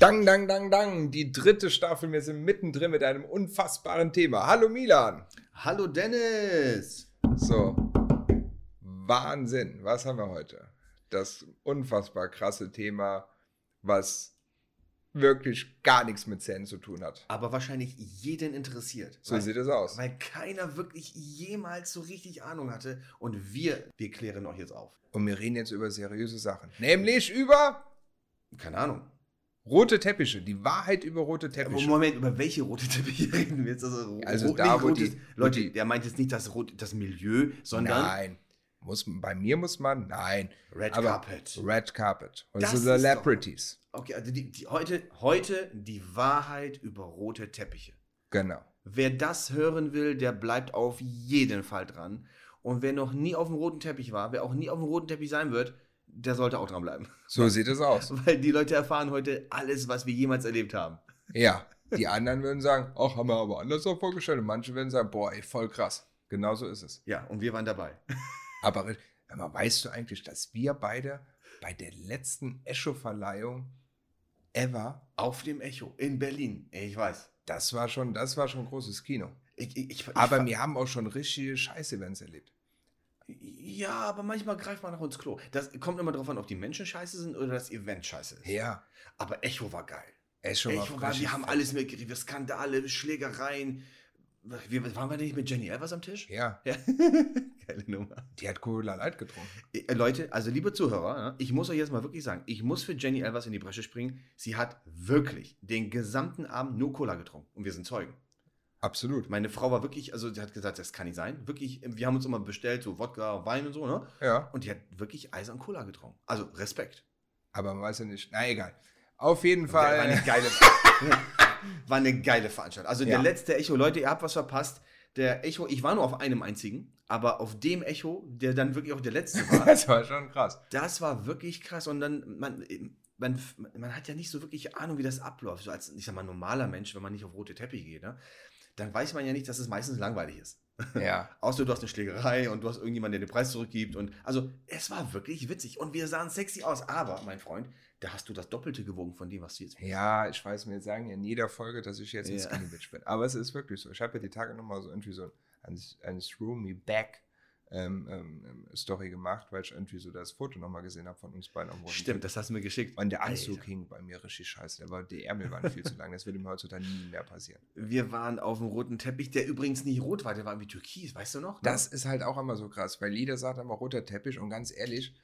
Dang, dang, dang, dang. Die dritte Staffel. Wir sind mittendrin mit einem unfassbaren Thema. Hallo Milan. Hallo Dennis. So. Wahnsinn. Was haben wir heute? Das unfassbar krasse Thema, was wirklich gar nichts mit Zähnen zu tun hat. Aber wahrscheinlich jeden interessiert. So weil, sieht es aus. Weil keiner wirklich jemals so richtig Ahnung hatte. Und wir, wir klären euch jetzt auf. Und wir reden jetzt über seriöse Sachen. Nämlich über Keine Ahnung. Rote Teppiche. Die Wahrheit über rote Teppiche. Moment, über welche rote Teppiche reden wir jetzt? Also, Also rot- da, nicht wo rotes- die- Leute, die- der meint jetzt nicht das, rot, das Milieu, sondern Nein. Muss, bei mir muss man, nein. Red Aber Carpet. Red Carpet. Und Das ist doch- Celebrities. Okay, also die, die, heute, heute die Wahrheit über rote Teppiche. Genau. Wer das hören will, der bleibt auf jeden Fall dran. Und wer noch nie auf dem roten Teppich war, wer auch nie auf dem roten Teppich sein wird, der sollte auch dranbleiben. So sieht es aus. Weil die Leute erfahren heute alles, was wir jemals erlebt haben. Ja. Die anderen würden sagen, ach, haben wir aber anders auch vorgestellt. Und manche würden sagen, boah, ey, voll krass. Genau so ist es. Ja, und wir waren dabei. Aber mal, weißt du eigentlich, dass wir beide bei der letzten Echo-Verleihung ever, Auf dem Echo in Berlin. Ich weiß. das war schon, das war schon großes Kino. Ich, ich, ich, Aber wir haben auch schon richtige Scheiß-Events erlebt. Ja, aber manchmal greift man nach ins Klo. Das kommt immer darauf an, ob die Menschen scheiße sind oder das Event scheiße ist. Ja. Aber Echo war geil. Echo, Echo war, wir haben alles mitgekriegt. Skandale, Schlägereien. Wir, waren wir nicht mit Jenny Elvers am Tisch? Ja, Ja. Geile Nummer. die hat Cola Light getrunken. Äh, Leute, also liebe Zuhörer, ja, ich muss euch jetzt mal wirklich sagen, ich muss für Jenny Elvers in die Bresche springen. Sie hat wirklich den gesamten Abend nur Cola getrunken. Und wir sind Zeugen. Absolut. Meine Frau war wirklich, also sie hat gesagt, das kann nicht sein. Wirklich, wir haben uns immer bestellt, so Wodka, Wein und so, ne? Ja. Und die hat wirklich Eis und Cola getrunken. Also Respekt. Aber man weiß ja nicht. Na egal. Auf jeden War Fall. eine geile, war eine geile Veranstaltung. Also Ja. der letzte Echo, Leute, ihr habt was verpasst. Der Echo, ich war nur auf einem einzigen, aber auf dem Echo, der dann wirklich auch der letzte war, Das war schon krass. das war wirklich krass. Und dann, man, man, man hat ja nicht so wirklich Ahnung, wie das abläuft. So als, ich sag mal, normaler Mensch, wenn man nicht auf rote Teppich geht, ne? Dann weiß man ja nicht, dass es meistens langweilig ist. Ja. Außer du hast eine Schlägerei und du hast irgendjemanden, der den Preis zurückgibt. Und also, es war wirklich witzig. Und wir sahen sexy aus. Aber, mein Freund, da hast du das Doppelte gewogen von dem, was du jetzt Ja, ich weiß, mir sagen ja in jeder Folge, dass ich jetzt ein Ja. Skinny Bitch bin. Aber es ist wirklich so. Ich habe ja die Tage nochmal so irgendwie so ein, ein Through Me Back ähm, ähm, ähm, Story gemacht, weil ich irgendwie so das Foto nochmal gesehen habe von uns beiden am roten Stimmt, das hast du mir geschickt. Und der Anzug Alter. hing bei mir richtig scheiße. Der war, die Ärmel waren viel zu lang. Das würde mir heutzutage nie mehr passieren. Wir waren auf dem roten Teppich, der übrigens nicht rot war, der war irgendwie türkis, weißt du noch? Das ist halt auch immer so krass, weil jeder sagt immer roter Teppich und ganz ehrlich,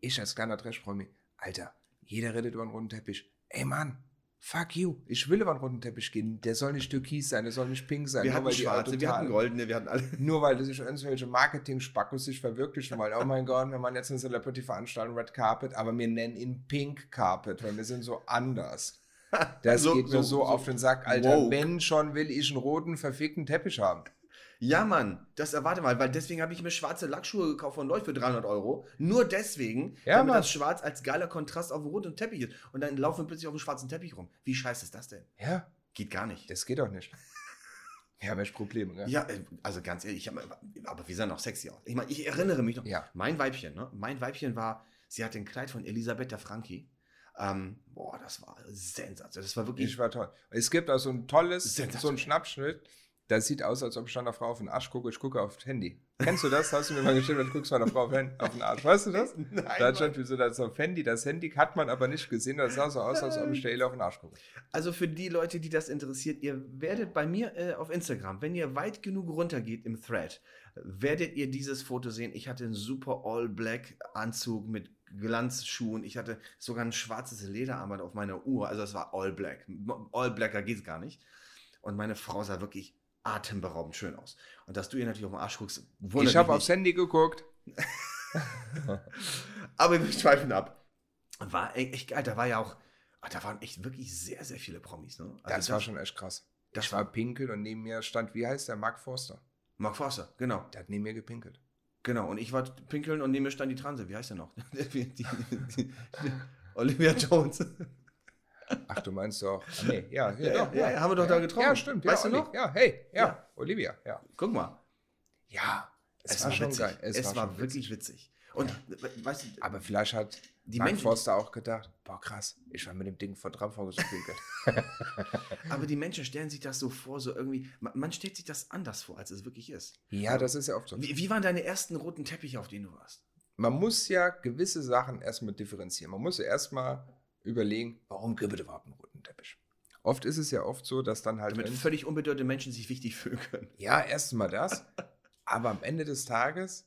ich als kleiner Trash-Promi, Alter, jeder redet über einen roten Teppich. Ey Mann, fuck you. Ich will über einen roten Teppich gehen. Der soll nicht türkis sein, der soll nicht pink sein. wir nur hatten weil die schwarze, wir hatten goldene, wir hatten alle. Nur weil sich irgendwelche Marketing-Spackos sich verwirklichen wollen. Oh mein Gott, wir machen jetzt eine Celebrity-Veranstaltung, Red Carpet, aber wir nennen ihn Pink Carpet, weil wir sind so anders. Das So- geht mir so- so, so auf den Sack, Alter. woke. Wenn schon will ich einen roten, verfickten Teppich haben. Ja, Mann, das erwarte mal, weil deswegen habe ich mir schwarze Lackschuhe gekauft von Leute für 300 Euro. Nur deswegen, Ja, damit Mann. das Schwarz als geiler Kontrast auf dem roten Teppich ist. Und dann laufen wir plötzlich auf dem schwarzen Teppich rum. Wie scheiße ist das denn? Ja, Geht gar nicht. das geht doch nicht. Wir haben echt Probleme, gell? Ja, äh, also ganz ehrlich, ich hab, aber wir sahen auch sexy aus. Ich meine, ich erinnere mich noch. Ja. Mein Weibchen, ne? Mein Weibchen war, sie hatte ein Kleid von Elisabeth der Franki. Ähm, boah, das war sensationell. Das war wirklich. Ich war toll. Es gibt auch so ein tolles, so ein Schnappschnitt. Das sieht aus, als ob ich einer Frau auf den Arsch gucke. Ich gucke auf das Handy. Kennst du das? Hast du mir mal geschrieben, du guckst meiner Frau auf den Arsch. Weißt du das? Nein, Da schon wie so das auf Handy. Das Handy hat man aber nicht gesehen. Das sah so aus, als ob ich der Ele auf den Arsch gucke. Also für die Leute, die das interessiert, ihr werdet bei mir äh, auf Instagram, wenn ihr weit genug runtergeht im Thread, werdet ihr dieses Foto sehen. Ich hatte einen super All-Black Anzug mit Glanzschuhen. Ich hatte sogar ein schwarzes Lederarmband auf meiner Uhr. Also es war All-Black. All-Blacker geht's gar nicht. Und meine Frau sah wirklich atemberaubend schön aus. Und dass du ihr natürlich auf den Arsch guckst, wundert Ich habe aufs Handy geguckt. Aber wir schweifen ab. War e- echt geil. Da war ja auch, ah, da waren echt wirklich sehr, sehr viele Promis. Ne? Also Das war schon echt krass. das ich war pinkel und neben mir stand, wie heißt der, Mark Forster. Mark Forster, genau. Der hat neben mir gepinkelt. Genau. Und ich war pinkeln und neben mir stand die Transe. Wie heißt der noch? Die, die, die, Olivia Jones. Ach, du meinst doch. Nee, ja, ja, Ja, doch, ja, ja, haben wir doch da getroffen. Ja, stimmt. Weißt ja, du noch? Ja, hey, ja. Olivia, ja. Guck mal. Ja, es, Es, war, war schon witzig. geil. Es, war, schon wirklich witzig. Und we- weißt du, Aber vielleicht hat Die Mark Menschen- Forster auch gedacht, boah krass, ich war mit dem Ding von Traumfolge so viel aber die Menschen stellen sich das so vor, so irgendwie, man, man stellt sich das anders vor, als es wirklich ist. ja, das ist ja oft so. Wie, wie waren deine ersten roten Teppiche, auf denen du warst? Man muss ja gewisse Sachen erstmal differenzieren. Man muss ja erstmal überlegen, warum gibt es überhaupt einen roten Teppich? Oft ist es ja oft so, dass dann halt. Damit völlig unbedeutende Menschen sich wichtig fühlen können. Ja, erstmal das. aber am Ende des Tages,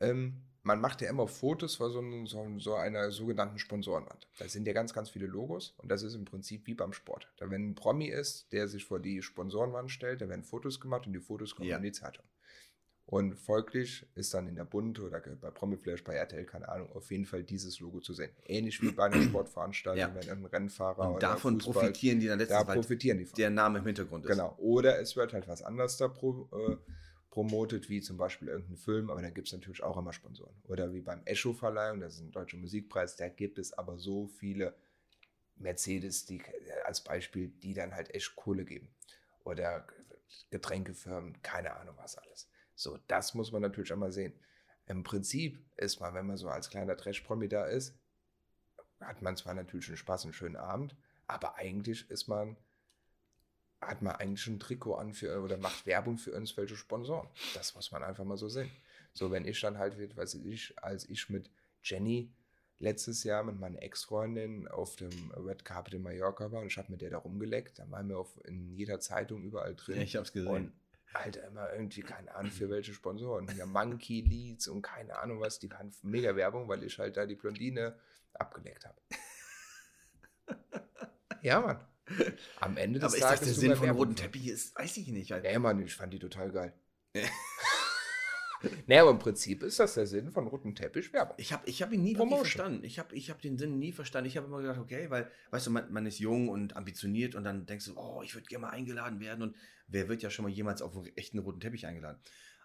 ähm, man macht ja immer Fotos vor so, einem- so, so einer sogenannten Sponsorenwand. Da sind ja ganz, ganz viele Logos und das ist im Prinzip wie beim Sport. Da, wenn ein Promi ist, der sich vor die Sponsorenwand stellt, da werden Fotos gemacht und die Fotos kommen Ja. in die Zeitung. Und folglich ist dann in der Bund oder bei Promiflash, bei RTL, keine Ahnung, auf jeden Fall dieses Logo zu sehen. Ähnlich wie bei einer Sportveranstaltung, Ja. wenn ein Rennfahrer Und davon Fußball, profitieren die dann da letztens, weil profitieren die von. der Name im Hintergrund ist. Genau. Oder es wird halt was anderes da pro, äh, promotet, wie zum Beispiel irgendein Film, aber da gibt es natürlich auch immer Sponsoren. Oder wie beim Echo-Verleihung, das ist ein deutscher Musikpreis, da gibt es aber so viele Mercedes, die äh, als Beispiel, die dann halt echt Kohle geben. Oder Getränkefirmen, keine Ahnung was alles. So, das muss man natürlich einmal sehen. Im Prinzip ist man, wenn man so als kleiner Trash-Promi da ist, hat man zwar natürlich einen Spaß, einen schönen Abend, aber eigentlich ist man hat man eigentlich ein Trikot an für oder macht Werbung für irgendwelche Sponsoren. Das muss man einfach mal so sehen. So, wenn ich dann halt, weiß ich, als ich mit Jenny letztes Jahr mit meiner Ex-Freundin auf dem Red Carpet in Mallorca war und ich habe mit der da rumgeleckt, dann waren wir auf, in jeder Zeitung überall drin. Ja, ich hab's gesehen. Und Alter, immer irgendwie, keine Ahnung, für welche Sponsoren. Ja, Monkey Leads und keine Ahnung was, die waren mega Werbung, weil ich halt da die Blondine abgeleckt habe. ja, Mann. Am Ende des aber ist das Tages der Sinn von roten Teppich? Ist, weiß ich nicht. Halt. Ja, Mann, ich fand die total geil. naja, aber im Prinzip ist das der Sinn von roten Teppich Werbung. Ich habe ich hab ihn nie Promotion. verstanden. Ich habe ich hab den Sinn nie verstanden. Ich habe immer gedacht, okay, weil, weißt du, man, man ist jung und ambitioniert und dann denkst du, oh, ich würde gerne mal eingeladen werden. Und wer wird ja schon mal jemals auf einen echten roten Teppich eingeladen?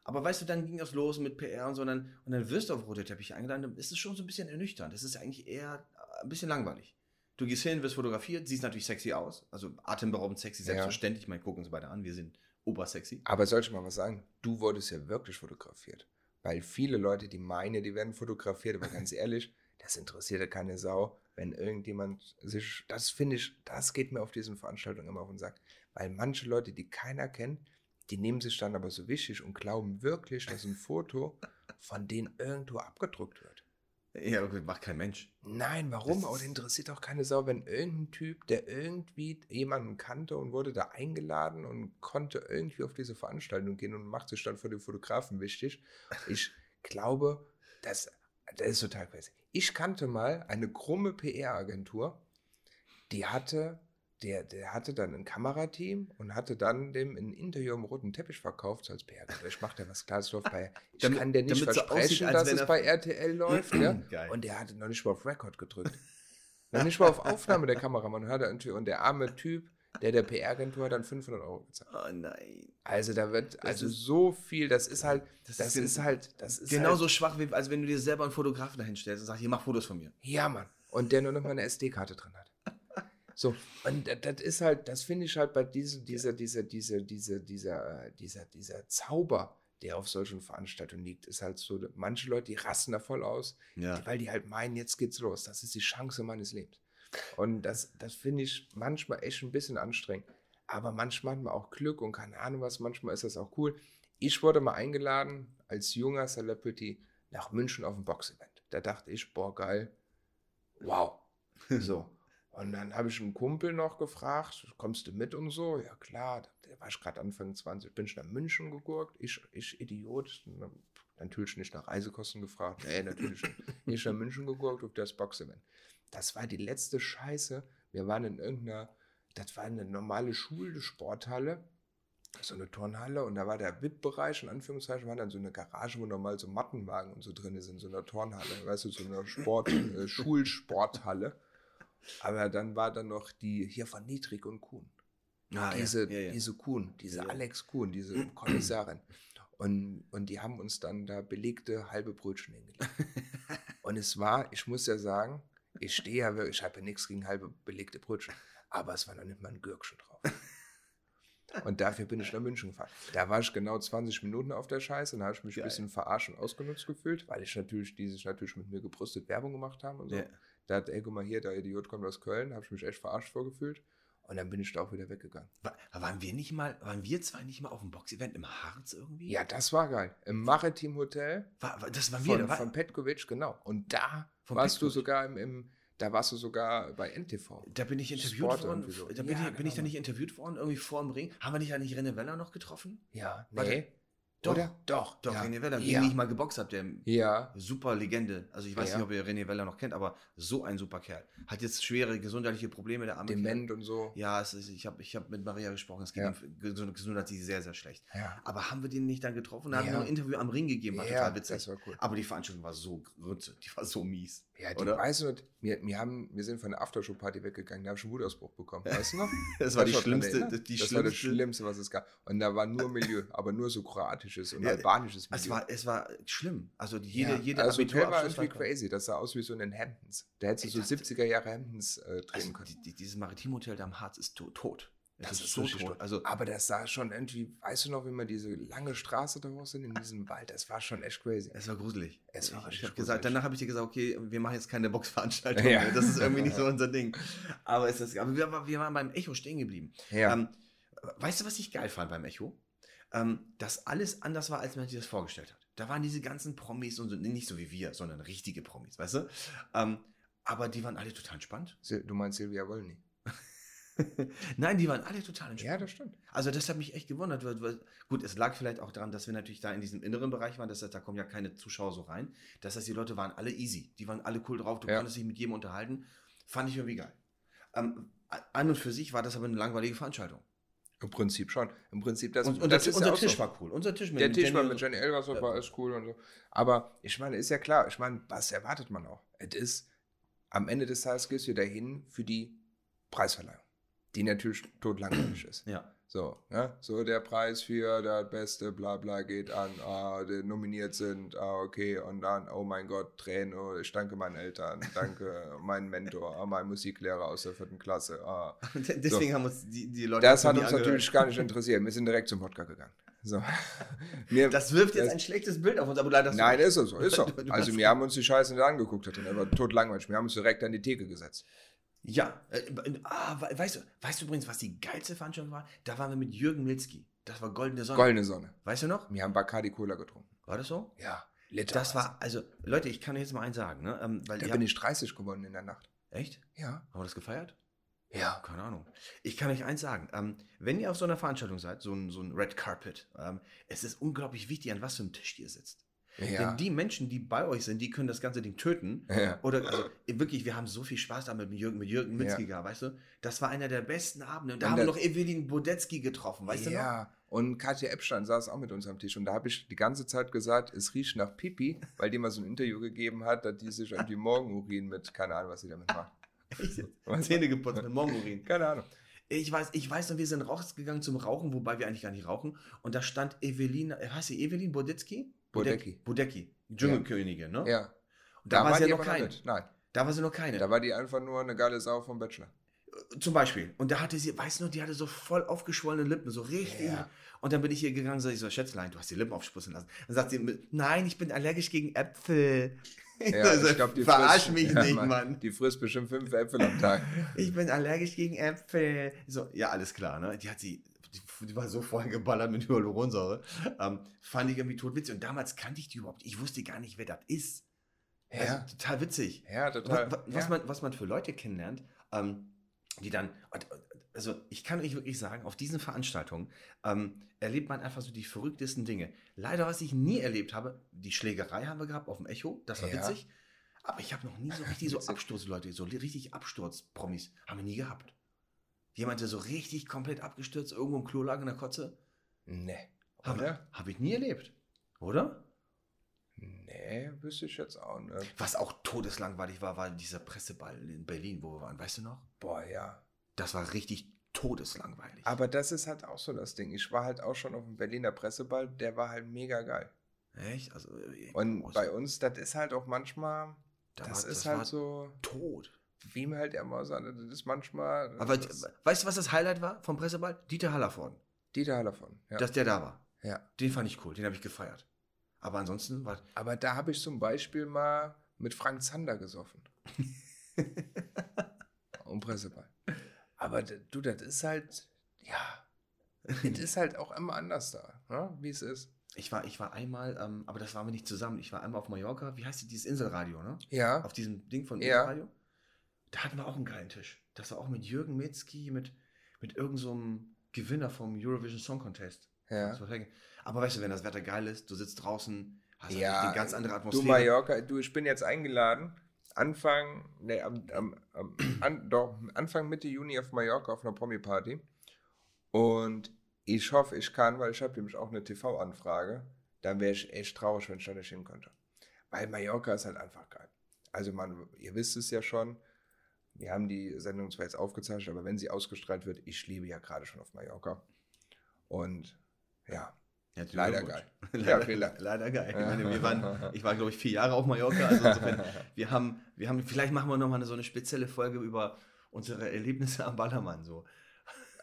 Aber weißt du, dann ging das los mit PR und so, und dann, und dann wirst du auf rote Teppiche eingeladen, dann ist es schon so ein bisschen ernüchternd. Das ist eigentlich eher ein bisschen langweilig. Du gehst hin, wirst fotografiert, siehst natürlich sexy aus, also atemberaubend sexy, Ja. selbstverständlich. Ich meine, gucken uns beide an, wir sind obersexy. Aber soll ich mal was sagen? Du wurdest ja wirklich fotografiert. Weil viele Leute, die meinen, die werden fotografiert, aber ganz ehrlich, das interessiert ja keine Sau, wenn irgendjemand sich, das finde ich, das geht mir auf diesen Veranstaltungen immer auf den Sack. Weil manche Leute, die keiner kennt, die nehmen sich dann aber so wichtig und glauben wirklich, dass ein Foto von denen irgendwo abgedruckt wird. Ja, macht kein Mensch. Nein, warum? Aber interessiert auch keine Sau, wenn irgendein Typ, der irgendwie jemanden kannte und wurde da eingeladen und konnte irgendwie auf diese Veranstaltung gehen und macht sich dann vor den Fotografen wichtig. Ich glaube, das, das ist total crazy. Ich kannte mal eine krumme PR-Agentur, die hatte, der, der hatte dann ein Kamerateam und hatte dann dem ein Interview am roten Teppich verkauft, so als PR-Agentur. Ich mache da was läuft bei, ich Damit- kann dir nicht so versprechen, aussieht, als dass es er- bei RTL läuft, ja. Und der hatte noch nicht mal auf Record gedrückt. noch nicht mal auf Aufnahme der Kameramann. Hört er irgendwie, und der arme Typ, der der PR-Agentur hat dann 500 Euro gezahlt. Oh nein. Also da wird, also ist- so viel, das ist halt, Das das, ist ist, halt, das ist Genauso halt, schwach, wie, als wenn du dir selber einen Fotografen dahin stellst und sagst, hier, mach Fotos von mir. ja Mann. Und der nur noch mal eine SD-Karte drin hat. So, und das- ist halt, das finde ich halt bei diesem, dieser, dieser, dieser, dieser, dieser, äh, dieser, dieser Zauber, der auf solchen Veranstaltungen liegt, ist halt so, manche Leute, die rasten da voll aus, Ja. weil die halt meinen, jetzt geht's los. Das ist die Chance meines Lebens. Und das, das finde ich manchmal echt ein bisschen anstrengend. Aber manchmal hat man auch Glück und keine Ahnung was, manchmal ist das auch cool. Ich wurde mal eingeladen als junger Celebrity nach München auf ein Boxevent. Da dachte ich, boah, geil. Wow. So. Und dann habe ich einen Kumpel noch gefragt, kommst du mit und so? Ja, klar. Der war ich gerade Anfang 20, bin ich nach München gegurkt. Ich, ich Idiot. Natürlich nicht nach Reisekosten gefragt. Nee, natürlich nicht. Ich nach München gegurkt auf das Boxevent. Das war die letzte Scheiße. Wir waren in irgendeiner, das war eine normale Schulsporthalle, so eine Turnhalle und da war der VIP-Bereich, in Anführungszeichen, war dann so eine Garage, wo normal so Mattenwagen und so drin sind, so eine Turnhalle, weißt du, so eine Sport, äh, Schulsporthalle. Aber dann war dann noch die hier von Niedrig und Kuhn. Ah, diese, ja, ja, ja. diese Kuhn, diese. Alex Kuhn, diese Kommissarin. Und, und die haben uns dann da belegte halbe Brötchen hingelegt. und es war, ich muss ja sagen, ich stehe ja wirklich, ich habe ja nichts gegen halbe belegte Brötchen, aber es war noch nicht mal ein Gürkchen drauf. Und dafür bin ich nach München gefahren. Da war ich genau 20 Minuten auf der Scheiße und da habe ich mich Geil. ein bisschen verarscht und ausgenutzt gefühlt, weil ich natürlich, die sich natürlich mit mir gebrüstet Werbung gemacht haben und so. Da hat, ey, guck mal hier, der Idiot kommt aus Köln, habe ich mich echt verarscht vorgefühlt. Und dann bin ich da auch wieder weggegangen. Wa- Waren wir nicht mal, waren wir zwei nicht mal auf dem Boxevent im Harz irgendwie? Ja, das war geil. Im Maritim Hotel War, war, das waren wir. von, war, von Petkovic, genau. Und da warst du Petkovic. sogar im, im, da warst du sogar bei NTV. da bin ich interviewt Sport worden. so. Da bin, Ja, ich, bin ich da genau. nicht interviewt worden, irgendwie vor dem Ring. Haben wir nicht eigentlich René Weller noch getroffen? Ja, Warte. Doch, Oder? Doch, Doch, ja. René Weller, Ja. den ich mal geboxt habe, der Ja, super Legende. Also ich weiß Ja. nicht, ob ihr René Weller noch kennt, aber so ein super Kerl. Hat jetzt schwere gesundheitliche Probleme, der arme Kerl. dement und so. Ja, ist, ich habe ich hab mit Maria gesprochen, es geht Ja. ihm gesund- gesundheitlich sehr, sehr schlecht. Ja, Aber haben wir den nicht dann getroffen? Da haben wir Ja. noch ein Interview am Ring gegeben, war ja total witzig. das war cool. Aber die Veranstaltung war so grütze, die war so mies. Ja, die Oder? weißt du, wir, wir, haben, wir sind von der Aftershow-Party weggegangen, da habe ich einen Wutausbruch bekommen. Weißt du noch? Das war die schlimmste, erinnern? die das war das schlimmste. Schlimmste, was es gab. Und da war nur Milieu, aber nur so kroatisches und Ja, albanisches Milieu. Es war, es war schlimm. Also jede, ja, jede also Hotel war irgendwie crazy. Das sah aus wie so in den Hamptons. Da hättest du so dachte- 70er Jahre Hamptons äh, drehen Also können. die, die, dieses Maritimhotel da am Harz ist to tot. Es Das ist, ist so tot. tot. Also Aber das sah schon irgendwie, weißt du noch, wie wir diese lange Straße da hoch sind in diesem Wald? Das war schon echt crazy. es war gruselig. Es war ich ich habe gesagt, danach habe ich dir gesagt, okay, wir machen jetzt keine Boxveranstaltung Ja. mehr. Das ist irgendwie nicht so unser Ding. Aber es ist, aber wir, wir waren beim Echo stehen geblieben. Ja, Ähm, weißt du, was ich geil fand beim Echo? Ähm, dass alles anders war, als man sich das vorgestellt hat. Da waren diese ganzen Promis und so, nicht so wie wir, sondern richtige Promis, weißt du? Ähm, aber die waren alle total entspannt. Du meinst Silvia Wollny. Nein, die waren alle total entspannt. Ja, das stimmt. Also das hat mich echt gewundert. weil- weil- Gut, es lag vielleicht auch daran, dass wir natürlich da in diesem inneren Bereich waren, das heißt, da kommen ja keine Zuschauer so rein. Das heißt, die Leute waren alle easy. Die waren alle cool drauf, du Ja. konntest dich mit jedem unterhalten. Fand ich irgendwie geil. Ähm, an und für sich war das aber eine langweilige Veranstaltung. Im Prinzip schon. Im Prinzip, das, und und das ist unser ja auch Tisch so. war cool. Unser Tisch mit Der Tisch war mit Jenny Elvershoff, Ja. war alles cool und so. Aber ich meine, ist ja klar, ich meine, was erwartet man auch? Es ist, am Ende des Tages gehst du dahin für die Preisverleihung, die natürlich totlangweilig ist. Ja. So, ne? so der Preis für das Beste, bla bla geht an, ah, die nominiert sind, ah, okay, und dann, oh mein Gott, Tränen, oh, ich danke meinen Eltern, danke meinem Mentor, ah, mein Musiklehrer aus der vierten Klasse, ah. Deswegen haben uns die, die Leute Das hat uns angehört. natürlich gar nicht interessiert, wir sind direkt zum Wodka gegangen. So. Mir, Das wirft jetzt Das- ein schlechtes Bild auf uns, aber leider Nein, ist so, ist so. Also wir haben uns die Scheiße nicht angeguckt, hat war tot langweilig. Wir haben uns direkt an die Theke gesetzt. Ja, äh, ah, we- weißt du, weißt du übrigens, was die geilste Veranstaltung war? Da waren wir mit Jürgen Milzki. Das war Goldene Sonne. Goldene Sonne. Weißt du noch? Wir haben Bacardi Cola getrunken. War das so? Ja, Liter. Das war, also, Leute, ich kann euch jetzt mal eins sagen, ne? Ähm, weil Da bin ich 30 geworden in der Nacht. Echt? Ja. Haben wir das gefeiert? Ja. Keine Ahnung. Ich kann euch eins sagen. Ähm, wenn ihr auf so einer Veranstaltung seid, so ein, so ein Red Carpet, ähm, es ist unglaublich wichtig, an was für einem Tisch ihr sitzt. Ja. Denn die Menschen, die bei euch sind, die können das ganze Ding töten. ja. Oder, also wirklich, wir haben so viel Spaß damit mit Jürgen, mit Jürgen Milzki gehabt, weißt du? Das war einer der besten Abende. Und da Und haben wir noch Evelyn Bodetzky getroffen, weißt du noch? ja. Und Katja Epstein saß auch mit uns am Tisch. Und da habe ich die ganze Zeit gesagt, es riecht nach Pipi, weil die mal so ein Interview gegeben hat, dass die sich irgendwie Morgenurin mit, keine Ahnung, was sie damit macht. Zähne geputzt mit Morgenurin. Keine Ahnung. Ich weiß, ich weiß noch, wir sind rausgegangen zum Rauchen, wobei wir eigentlich gar nicht rauchen. Und da stand Evelyn, äh, heißt sie Evelyn Bodetzky? Bodecki. Bodecki. Dschungelkönigin, ne? Ja. Und da, war sie ja noch keine. Nein, Da war sie noch keine. da war die einfach nur eine geile Sau vom Bachelor. Zum Beispiel. Und da hatte sie, weißt du die hatte so voll aufgeschwollene Lippen, so richtig. Ja. Und dann bin ich hier gegangen und sag ich so, Schätzlein, du hast die Lippen aufspritzen lassen. Dann sagt sie, nein, ich bin allergisch gegen Äpfel. Ja, so, ich glaub, die Verarsch frisst- mich ja, nicht, Mann. Die frisst bestimmt fünf Äpfel am Tag. Ich bin allergisch gegen Äpfel. So, ja, alles klar, ne? Die hat sie, die, war so voll geballert mit Hyaluronsäure. Ähm, fand ich irgendwie totwitzig. Und damals kannte ich die überhaupt. Ich wusste gar nicht, wer das ist. Also, Ja, total witzig. ja Was, total. was, was, ja. man, was man für Leute kennenlernt, ähm, die dann, also ich kann euch wirklich sagen, auf diesen Veranstaltungen ähm, erlebt man einfach so die verrücktesten Dinge. Leider, was ich nie erlebt habe, die Schlägerei haben wir gehabt auf dem Echo, das war Ja. witzig. Aber ich habe noch nie so richtig so. Absturzleute, so richtig Absturzpromis, haben wir nie gehabt. Jemand, der so richtig komplett abgestürzt, irgendwo im Klo lag in der Kotze, Nee. habe hab ich nie erlebt. Oder? Nee, wüsste ich jetzt auch nicht. Was auch todeslangweilig war, war dieser Presseball in Berlin, wo wir waren, weißt du noch? Boah, ja. Das war richtig todeslangweilig. Aber das ist halt auch so das Ding. Ich war halt auch schon auf dem Berliner Presseball, der war halt mega geil. Echt? Also, äh, Und bei uns, das ist halt auch manchmal, Da das war- ist das halt so, tot. Wie mir halt immer sagt, das ist manchmal. Aber das, weißt du, was das Highlight war vom Presseball? Dieter Hallervorden. Dieter Hallervorden, ja. dass der da war. ja. Den fand ich cool, den habe ich gefeiert. Aber ansonsten war. Aber da habe ich zum Beispiel mal mit Frank Zander gesoffen. um Presseball. Aber du, das ist halt, ja, es ist halt auch immer anders da, ne? wie es ist. Ich war, ich war einmal, ähm, aber das waren wir nicht zusammen. Ich war einmal auf Mallorca. Wie heißt die, dieses Inselradio, ne? Ja, Auf diesem Ding von Ja. Da hatten wir auch einen geilen Tisch. Das war auch mit Jürgen Mitzki, mit, mit irgendeinem so Gewinner vom Eurovision Song Contest. ja. Aber weißt du, wenn das Wetter geil ist, du sitzt draußen, hast Ja, eine ganz andere Du Atmosphäre. Mallorca, du, ich bin jetzt eingeladen. Anfang, nee, am, am, am, an, doch, Anfang Mitte Juni auf Mallorca auf einer Promi-Party. Und ich hoffe, ich kann, weil ich habe nämlich auch eine TV-Anfrage. Dann wäre ich echt traurig, wenn ich da nicht hin könnte. Weil Mallorca ist halt einfach geil. Also man, ihr wisst es ja schon, wir haben die Sendung zwar jetzt aufgezeichnet, aber wenn sie ausgestrahlt wird, ich liebe ja gerade schon auf Mallorca. Und ja, Herzlichen leider geil. leider, Ja, leider geil. Ich, meine, wir waren, ich war, glaube ich, vier Jahre auf Mallorca. Also insofern, wir haben, wir haben, vielleicht machen wir nochmal so eine spezielle Folge über unsere Erlebnisse am Ballermann. So.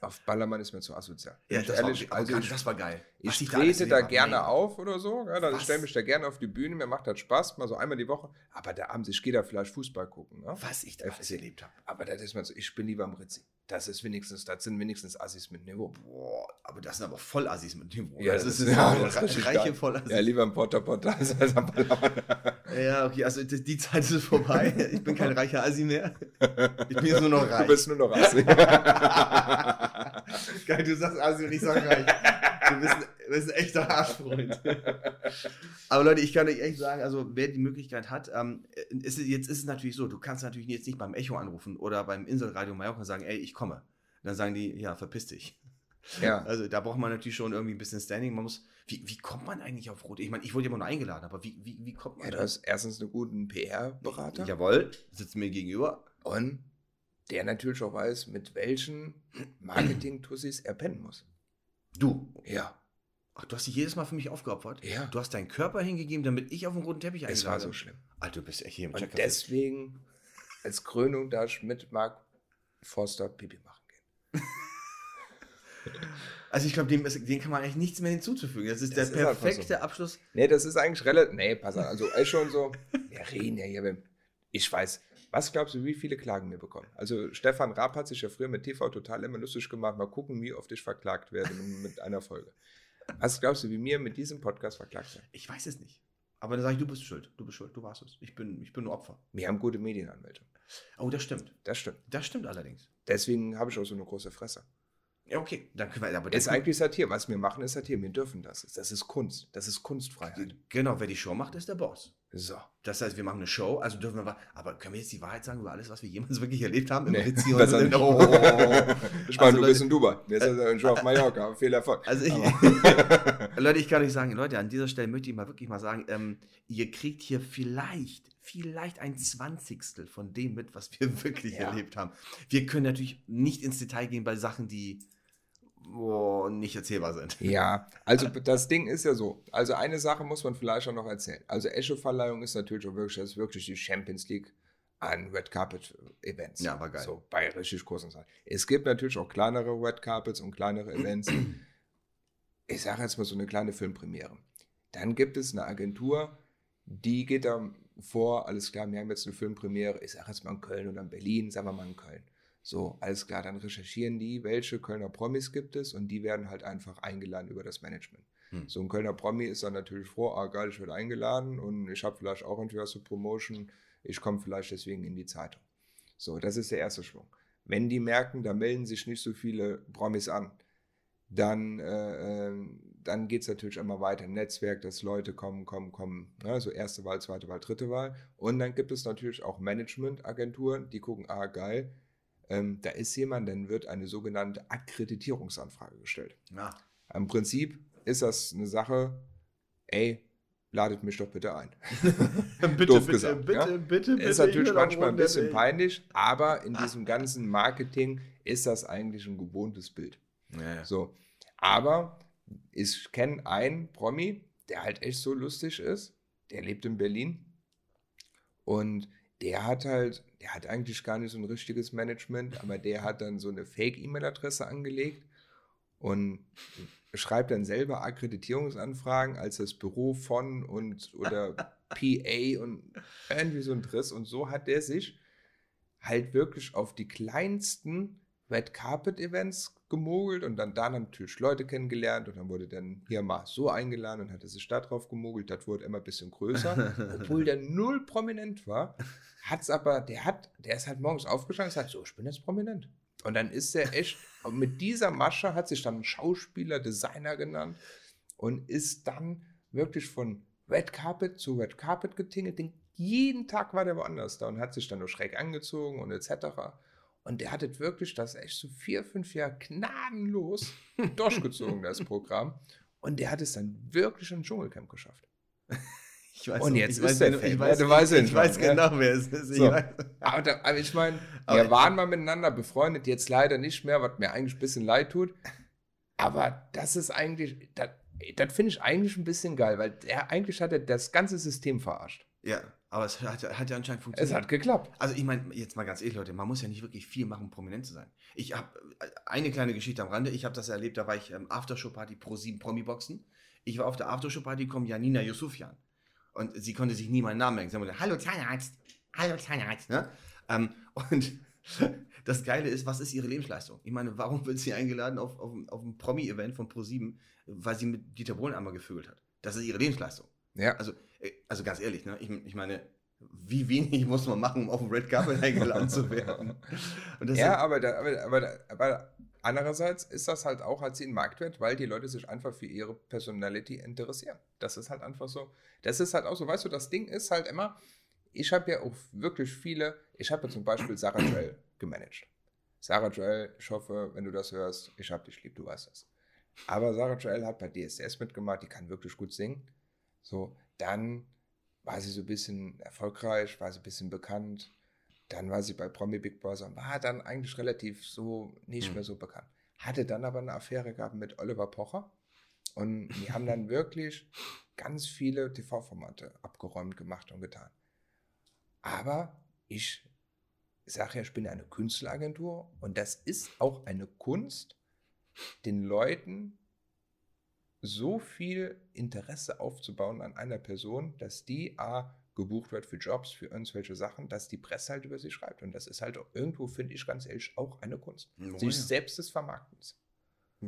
Auf Ballermann ist mir zu asozial. Ja, ich das, ehrlich, war, also also, ich, das war geil. Was Ich ich trete da habe. gerne Nein. auf oder so. Ja, dann Was? stelle mich da gerne auf die Bühne. Mir macht das Spaß, mal so einmal die Woche. Aber da abends, ich gehe da vielleicht Fußball gucken. Ne? Was ich da alles erlebt habe. Aber das ist mal so, ich bin lieber am Ritzi. Das ist wenigstens, das sind wenigstens Assis mit Niveau. Boah, aber das sind aber Vollassis mit dem Ja, das, das ist ist- ja, das ist reiche geil. Vollassis. Ja, lieber am Potter Potter als Ballermann. Ja, okay, also die, die Zeit ist vorbei. Ich bin kein reicher Assi mehr. Ich bin jetzt nur noch reich. Du bist nur noch Assi. Geil, du sagst Assi und ich sag reich. Du bist, ein- du bist ein echter Arschfreund. Aber Leute, ich kann euch echt sagen, also wer die Möglichkeit hat, ähm, ist, jetzt ist es natürlich so, du kannst natürlich jetzt nicht beim Echo anrufen oder beim Inselradio Mallorca sagen, ey, ich komme. Dann sagen die, ja, verpiss dich. ja. Also da braucht man natürlich schon irgendwie ein bisschen Standing. Man muss, wie, wie kommt man eigentlich auf Rote? Ich meine, ich wurde immer nur eingeladen, aber wie, wie, wie kommt man ja, du hast erstens einen guten PR-Berater. Jawohl, sitzt mir gegenüber. Und der natürlich auch weiß, mit welchen Marketing-Tussis er pennen muss. Du. Ja. Ach, du hast dich jedes Mal für mich aufgeopfert. Ja. Du hast deinen Körper hingegeben, damit ich auf den roten Teppich Es war eingeladen so schlimm. Alter, du bist echt hier im Und deswegen als Krönung darf ich mit Mark Forster Pipi machen gehen. Also ich glaube, dem, dem kann man eigentlich nichts mehr hinzuzufügen. Das ist Das der ist perfekte so. Abschluss. Nee, das ist eigentlich relativ. Nee, pass auf. Also, ist schon so. Wir reden ja hier. Ich weiß. Was glaubst du, wie viele Klagen wir bekommen? Also, Stefan Raab hat sich ja früher mit TV total immer lustig gemacht. Mal gucken, wie oft ich verklagt werde mit, mit einer Folge. Was glaubst du, wie mir mit diesem Podcast verklagt werden? Ich weiß es nicht. Aber dann sage ich, du bist schuld. Du bist schuld. Du warst es. Ich bin, ich bin nur Opfer. Wir haben gute Medienanwälte. Oh, das stimmt. Das stimmt. Das stimmt allerdings. Deswegen habe ich auch so eine große Fresse. Ja, okay. Dann können wir, aber Das ist eigentlich Satire. Was wir machen, ist Satire. Wir dürfen das. Das ist Kunst. Das ist Kunstfreiheit. Genau, wer die Show macht, ist der Boss. So. Das heißt, wir machen eine Show, also dürfen wir, aber können wir jetzt die Wahrheit sagen über alles, was wir jemals wirklich erlebt haben? im Nee, besser so? nicht. Oh. Ich meine, Also, du Leute- bist in Dubai. Jetzt ist er schon auf Mallorca. Viel Erfolg. Also ich, Leute, ich kann euch sagen, Leute, an dieser Stelle möchte ich mal wirklich mal sagen, ähm, ihr kriegt hier vielleicht, vielleicht ein Zwanzigstel von dem mit, was wir wirklich Ja. erlebt haben. Wir können natürlich nicht ins Detail gehen bei Sachen, die oh, nicht erzählbar sind. Ja, also das Ding ist ja so. Also eine Sache muss man vielleicht auch noch erzählen. Also Echo-Verleihung ist natürlich auch wirklich, das ist wirklich die Champions League an Red Carpet Events. Ja, war geil. So bei richtig großen Sachen. Es gibt natürlich auch kleinere Red Carpets und kleinere Events. ich sage jetzt mal so eine kleine Filmpremiere. Dann gibt es eine Agentur, die geht da vor, alles klar, wir haben jetzt eine Filmpremiere, ich sage jetzt mal in Köln oder in Berlin, sagen wir mal in Köln. So, alles klar, dann recherchieren die, welche Kölner Promis gibt es und die werden halt einfach eingeladen über das Management. Hm. So ein Kölner Promi ist dann natürlich froh, ah geil, ich werde eingeladen und ich habe vielleicht auch Interesse Promotion, ich komme vielleicht deswegen in die Zeitung. So, das ist der erste Schwung. Wenn die merken, da melden sich nicht so viele Promis an, dann, äh, ähm, dann geht es natürlich immer weiter im Netzwerk, dass Leute kommen, kommen, kommen. Ne? So erste Wahl, zweite Wahl, dritte Wahl. Und dann gibt es natürlich auch Managementagenturen, die gucken, ah geil, ähm, da ist jemand, dann wird eine sogenannte Akkreditierungsanfrage gestellt. Ja. Im Prinzip ist das eine Sache, ey, ladet mich doch bitte ein. bitte, Doof bitte, gesagt, bitte, ja? bitte, bitte, Ist ich natürlich manchmal ein bisschen Teppich. peinlich, aber in diesem ganzen Marketing ist das eigentlich ein gewohntes Bild. Ja, ja. So. Aber ich kenne einen Promi, der halt echt so lustig ist. Der lebt in Berlin. Und der hat halt, der hat eigentlich gar nicht so ein richtiges Management, aber der hat dann so eine Fake-E-Mail-Adresse angelegt. und schreibt dann selber Akkreditierungsanfragen als das Büro von und oder PA und irgendwie so ein Driss. Und so hat der sich halt wirklich auf die kleinsten Red Carpet Events gemogelt und dann da natürlich Leute kennengelernt und dann wurde dann hier mal so eingeladen und hatte sich da drauf gemogelt. Das wurde immer ein bisschen größer, obwohl der null prominent war. Hat's aber, der hat, der ist halt morgens aufgestanden und sagt, so, ich bin jetzt prominent. Und dann ist er echt, mit dieser Masche hat sich dann Schauspieler, Designer genannt und ist dann wirklich von Red Carpet zu Red Carpet getingelt. Den, jeden Tag war der woanders da und hat sich dann nur schräg angezogen und etc. Und der hat wirklich das echt so vier, fünf Jahre gnadenlos durchgezogen, das Programm. Und der hat es dann wirklich im Dschungelcamp geschafft. Ich weiß Und jetzt ich ist weiß, der ich, weiß, ja, du weißt ich, ich weiß ja. genau, wer es ist. Ich So. weiß. Aber, da, aber ich meine, wir waren mal miteinander befreundet, jetzt leider nicht mehr, was mir eigentlich ein bisschen leid tut. Aber das ist eigentlich, das, das finde ich eigentlich ein bisschen geil, weil der eigentlich hat er das ganze System verarscht. Ja, aber es hat, hat ja anscheinend Es funktioniert. hat geklappt. Also ich meine, jetzt mal ganz ehrlich, Leute, man muss ja nicht wirklich viel machen, um prominent zu sein. Ich habe eine kleine Geschichte am Rande. Ich habe das erlebt, da war ich ähm, Aftershow-Party pro 7 Promi-Boxen. Ich war auf der Aftershow-Party, kommt Janina Yusufian. Und sie konnte sich nie meinen Namen merken. Sie haben gesagt, hallo Zahnarzt, hallo Zahnarzt. Ne? Ähm, und das Geile ist, was ist ihre Lebensleistung? Ich meine, warum wird sie eingeladen auf, auf, auf ein Promi-Event von Pro7, weil sie mit Dieter Bohlen einmal gevögelt hat? Das ist ihre Lebensleistung. Ja. Also, äh, also ganz ehrlich, ne? ich, ich meine, wie wenig muss man machen, um auf dem Red Carpet eingeladen zu werden? Ja, aber, da, aber, aber, aber andererseits ist das halt auch halt sie ein Marktwert, weil die Leute sich einfach für ihre Personality interessieren. Das ist halt einfach so. Das ist halt auch so, weißt du, das Ding ist halt immer, ich habe ja auch wirklich viele, ich habe ja zum Beispiel Sarah Joel gemanagt. Sarah Joel, ich hoffe, wenn du das hörst, ich hab dich lieb, du weißt das. Aber Sarah Joel hat bei DSDS mitgemacht, die kann wirklich gut singen. So, dann war sie so ein bisschen erfolgreich, war sie ein bisschen bekannt. Dann war sie bei Promi Big Brother und war dann eigentlich relativ so nicht Hm. mehr so bekannt. Hatte dann aber eine Affäre gehabt mit Oliver Pocher. Und die haben dann wirklich ganz viele TV-Formate abgeräumt, gemacht und getan. Aber ich sage ja, ich bin eine Künstleragentur und das ist auch eine Kunst, den Leuten so viel Interesse aufzubauen an einer Person, dass die A, gebucht wird für Jobs, für irgendwelche Sachen, dass die Presse halt über sie schreibt. Und das ist halt auch irgendwo, finde ich ganz ehrlich, auch eine Kunst. Oh, sich ja. selbst des Vermarktens.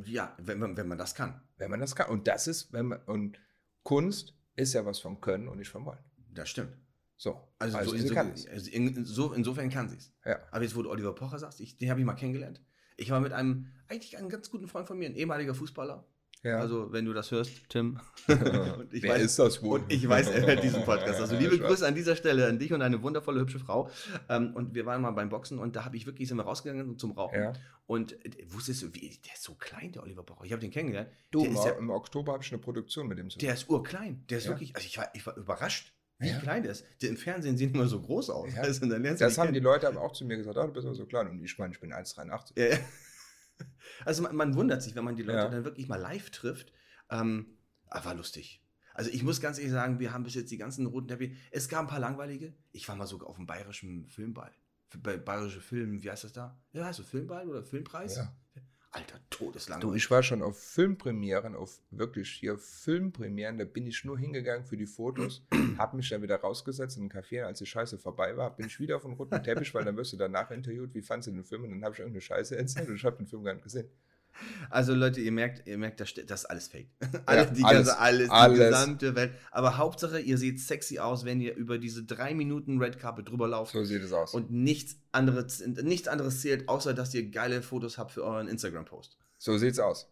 ja, wenn, man- wenn man das kann. Wenn man das kann. Und das ist, wenn man, und Kunst ist ja was vom Können und nicht vom Wollen. Das stimmt. So. Also, also so, inso, kann also in, so, insofern kann sie es. Ja. Aber jetzt, wo du Oliver Pocher sagst, ich, den habe ich mal kennengelernt. Ich war mit einem, eigentlich einem ganz guten Freund von mir, ein ehemaliger Fußballer. Ja. Also, wenn du das hörst, Tim. und ich Wer weiß- ist das wohl? Und ich weiß, er hört diesen Podcast. Also liebe. Grüße an dieser Stelle an dich und eine wundervolle, hübsche Frau. Ähm, und wir waren mal beim Boxen und da habe ich wirklich, sind wir rausgegangen zum Rauchen. Ja. Und äh, wusstest du, wie, der ist so klein, der Oliver Pocher. Ich habe den kennengelernt. Du, der, ist ja, im Oktober habe ich eine Produktion mit dem zu der ist urklein. Der ist Ja. wirklich, also ich war, ich war überrascht, wie Ja. klein der ist. Der im Fernsehen sieht immer so groß aus. Ja. Also, Das die haben die kennen. Leute aber auch zu mir gesagt, ah, du bist aber so klein. Und ich meine, ich bin 1,83. Ja, ja. Also man, man wundert sich, wenn man die Leute Ja. dann wirklich mal live trifft. Ähm, aber war lustig. Also ich muss ganz ehrlich sagen, wir haben bis jetzt die ganzen roten Teppich. Es gab ein paar langweilige. Ich war mal sogar auf dem bayerischen Filmball. Bei bayerische Film, wie heißt das da? Ja, heißt das Filmball oder Filmpreis? Ja. Alter, Du, todeslangweilig. ich war schon auf Filmpremieren, auf wirklich hier Filmpremieren, da bin ich nur hingegangen für die Fotos, hab mich dann wieder rausgesetzt in einen Café, als die Scheiße vorbei war, bin ich wieder auf den roten Teppich, weil dann wirst du danach interviewt, wie fandst du den Film? Und dann habe ich irgendeine Scheiße erzählt und ich habe den Film gar nicht gesehen. Also Leute, ihr merkt, ihr merkt, das, ist alles fake. alles, die alles, ganze, alles, alles. die gesamte Welt. Aber Hauptsache, ihr seht sexy aus, wenn ihr über diese drei Minuten Red Carpet drüber lauft. So sieht es aus. Und nichts anderes, nichts anderes zählt, außer dass ihr geile Fotos habt für euren Instagram-Post. so sieht's aus.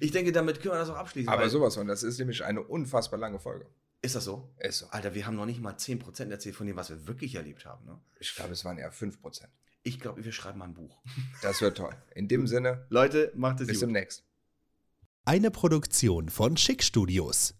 Ich denke, damit können wir das auch abschließen. Aber sowas von, das ist nämlich eine unfassbar lange Folge. Ist das so? Ist so. Alter, wir haben noch nicht mal 10% erzählt von dem, was wir wirklich erlebt haben. Ne? Ich glaube, es waren eher 5%. Ich glaube, wir schreiben mal ein Buch. Das wird toll. In dem Sinne, Leute, macht es bis gut. demnächst. Eine Produktion von Schick Studios.